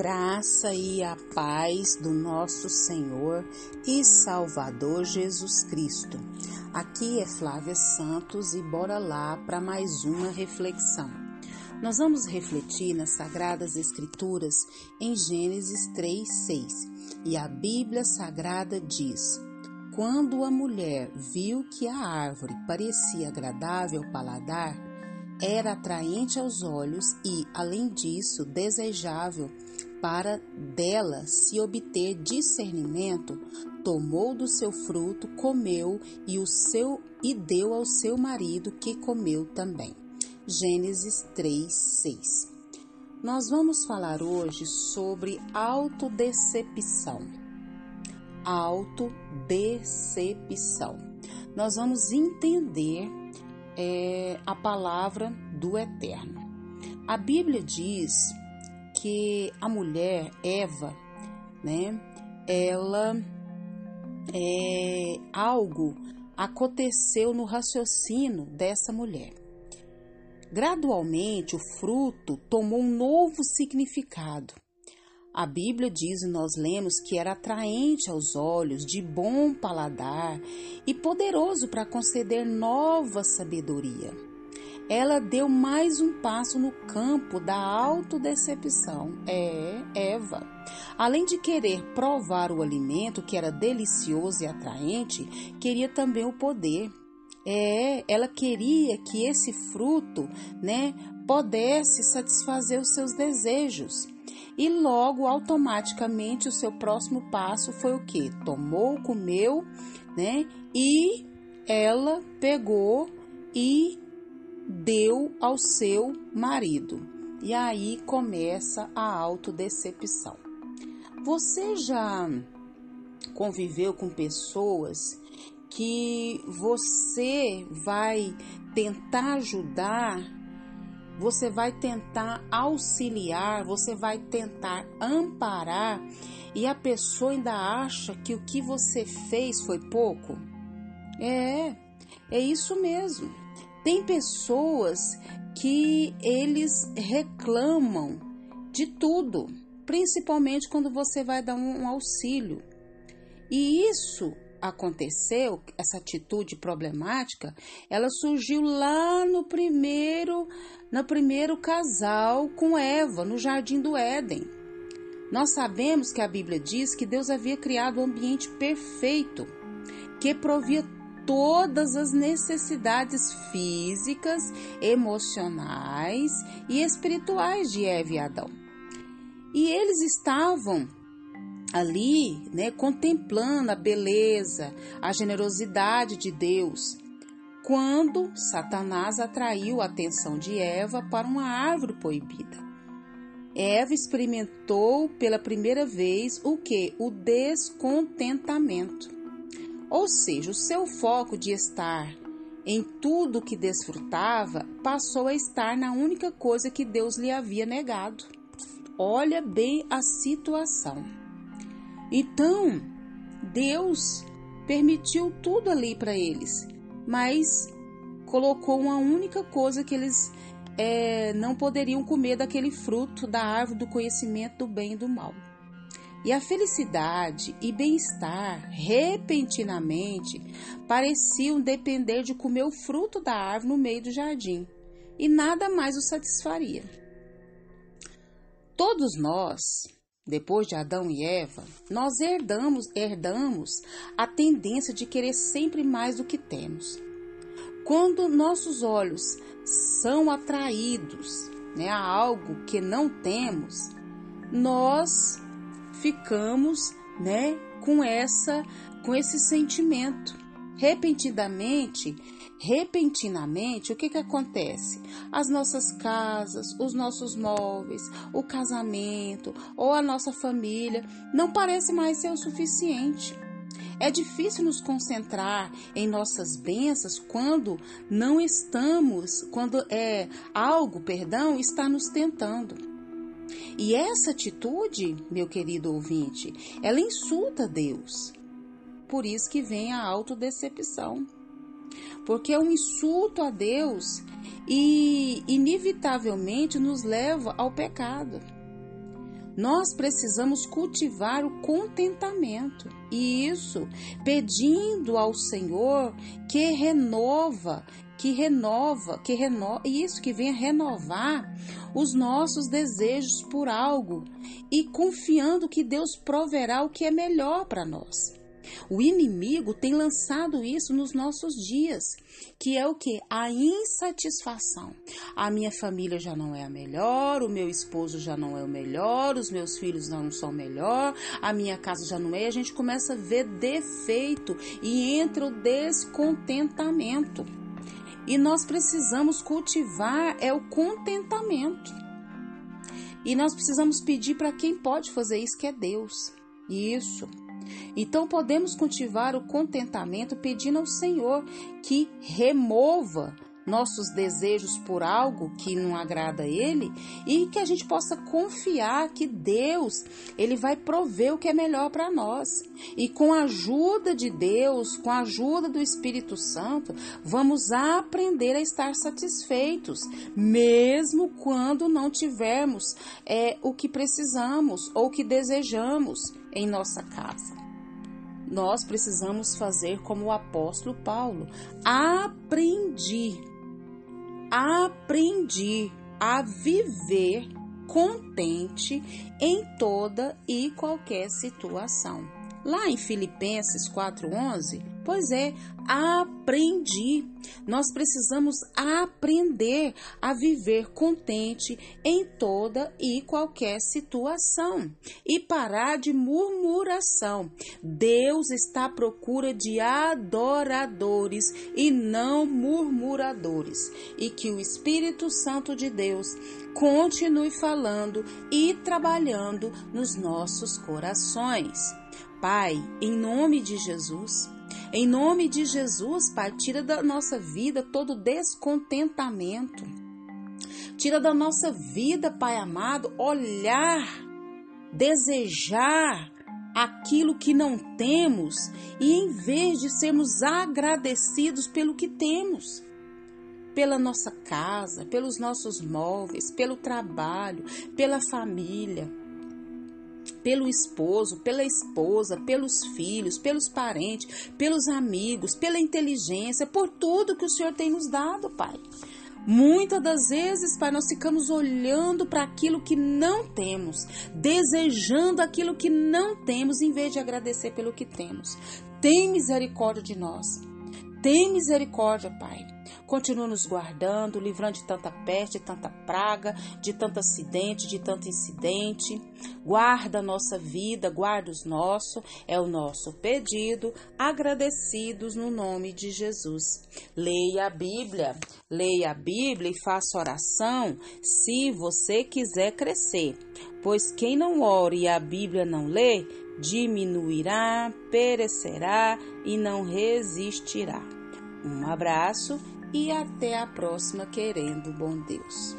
graça e a paz do nosso Senhor e Salvador Jesus Cristo. Aqui é Flávia Santos e bora lá para mais uma reflexão. Nós vamos refletir nas Sagradas Escrituras em Gênesis 3, 6. E a Bíblia Sagrada diz: Quando a mulher viu que a árvore parecia agradável ao paladar, era atraente aos olhos e, além disso, desejável para dela se obter discernimento, tomou do seu fruto, comeu e o seu e deu ao seu marido que comeu também. Gênesis 3:6. Nós vamos falar hoje sobre autodecepção. Autodecepção. Nós vamos entender é a palavra do Eterno. A Bíblia diz que a mulher Eva, né, ela é algo aconteceu no raciocínio dessa mulher. Gradualmente, o fruto tomou um novo significado. A Bíblia diz, e nós lemos, que era atraente aos olhos, de bom paladar e poderoso para conceder nova sabedoria. Ela deu mais um passo no campo da autodecepção. É, Eva. Além de querer provar o alimento que era delicioso e atraente, queria também o poder. É, ela queria que esse fruto, né, pudesse satisfazer os seus desejos. E logo, automaticamente, o seu próximo passo foi o que? Tomou, comeu, né? E ela pegou e deu ao seu marido. E aí começa a autodecepção. Você já conviveu com pessoas que você vai tentar ajudar você vai tentar auxiliar, você vai tentar amparar e a pessoa ainda acha que o que você fez foi pouco? É, é isso mesmo. Tem pessoas que eles reclamam de tudo, principalmente quando você vai dar um, auxílio. E isso aconteceu, essa atitude problemática, ela surgiu lá no primeiro, no primeiro casal com Eva, no jardim do Éden. Nós sabemos que a Bíblia diz que Deus havia criado um ambiente perfeito, que provia todas as necessidades físicas, emocionais e espirituais de Eva e Adão. E eles estavam ali, né, contemplando a beleza, a generosidade de Deus, quando Satanás atraiu a atenção de Eva para uma árvore proibida. Eva experimentou pela primeira vez o que? O descontentamento. Ou seja, o seu foco de estar em tudo que desfrutava passou a estar na única coisa que Deus lhe havia negado. Olha bem a situação. Então, Deus permitiu tudo ali para eles, mas colocou uma única coisa que eles é, não poderiam comer daquele fruto da árvore do conhecimento do bem e do mal. E a felicidade e bem-estar, repentinamente, pareciam depender de comer o fruto da árvore no meio do jardim, e nada mais o satisfaria. Todos nós, depois de Adão e Eva, nós herdamos, herdamos a tendência de querer sempre mais do que temos. Quando nossos olhos são atraídos né, a algo que não temos, nós ficamos né, com essa com esse sentimento. Repentinamente, repentinamente, o que, que acontece? As nossas casas, os nossos móveis, o casamento ou a nossa família não parece mais ser o suficiente. É difícil nos concentrar em nossas bênçãos quando não estamos, quando é algo, perdão, está nos tentando. E essa atitude, meu querido ouvinte, ela insulta Deus. Por isso que vem a autodecepção porque é um insulto a Deus e inevitavelmente nos leva ao pecado. Nós precisamos cultivar o contentamento. E isso pedindo ao Senhor que renova, que renova, que renova, isso que venha renovar os nossos desejos por algo e confiando que Deus proverá o que é melhor para nós. O inimigo tem lançado isso nos nossos dias, que é o que? A insatisfação. A minha família já não é a melhor, o meu esposo já não é o melhor, os meus filhos não são melhor, a minha casa já não é. A gente começa a ver defeito e entra o descontentamento. E nós precisamos cultivar é o contentamento. E nós precisamos pedir para quem pode fazer isso, que é Deus. Isso. Então podemos cultivar o contentamento pedindo ao Senhor que remova nossos desejos por algo que não agrada a ele e que a gente possa confiar que Deus, ele vai prover o que é melhor para nós. E com a ajuda de Deus, com a ajuda do Espírito Santo, vamos aprender a estar satisfeitos, mesmo quando não tivermos é, o que precisamos ou que desejamos em nossa casa nós precisamos fazer como o apóstolo Paulo. Aprendi aprendi a viver contente em toda e qualquer situação. Lá em Filipenses 4:11, pois é, aprendi. Nós precisamos aprender a viver contente em toda e qualquer situação e parar de murmuração. Deus está à procura de adoradores e não murmuradores, e que o Espírito Santo de Deus continue falando e trabalhando nos nossos corações. Pai, em nome de Jesus, em nome de Jesus, Pai, tira da nossa vida todo descontentamento. Tira da nossa vida, Pai amado, olhar, desejar aquilo que não temos e em vez de sermos agradecidos pelo que temos, pela nossa casa, pelos nossos móveis, pelo trabalho, pela família, pelo esposo, pela esposa, pelos filhos, pelos parentes, pelos amigos, pela inteligência, por tudo que o Senhor tem nos dado, Pai. Muitas das vezes, Pai, nós ficamos olhando para aquilo que não temos, desejando aquilo que não temos, em vez de agradecer pelo que temos. Tem misericórdia de nós. Tem misericórdia, Pai. Continua nos guardando, livrando de tanta peste, de tanta praga, de tanto acidente, de tanto incidente. Guarda a nossa vida, guarda os nossos, é o nosso pedido, agradecidos no nome de Jesus. Leia a Bíblia, leia a Bíblia e faça oração se você quiser crescer. Pois quem não ora e a Bíblia não lê, diminuirá, perecerá e não resistirá. Um abraço e até a próxima, querendo bom Deus.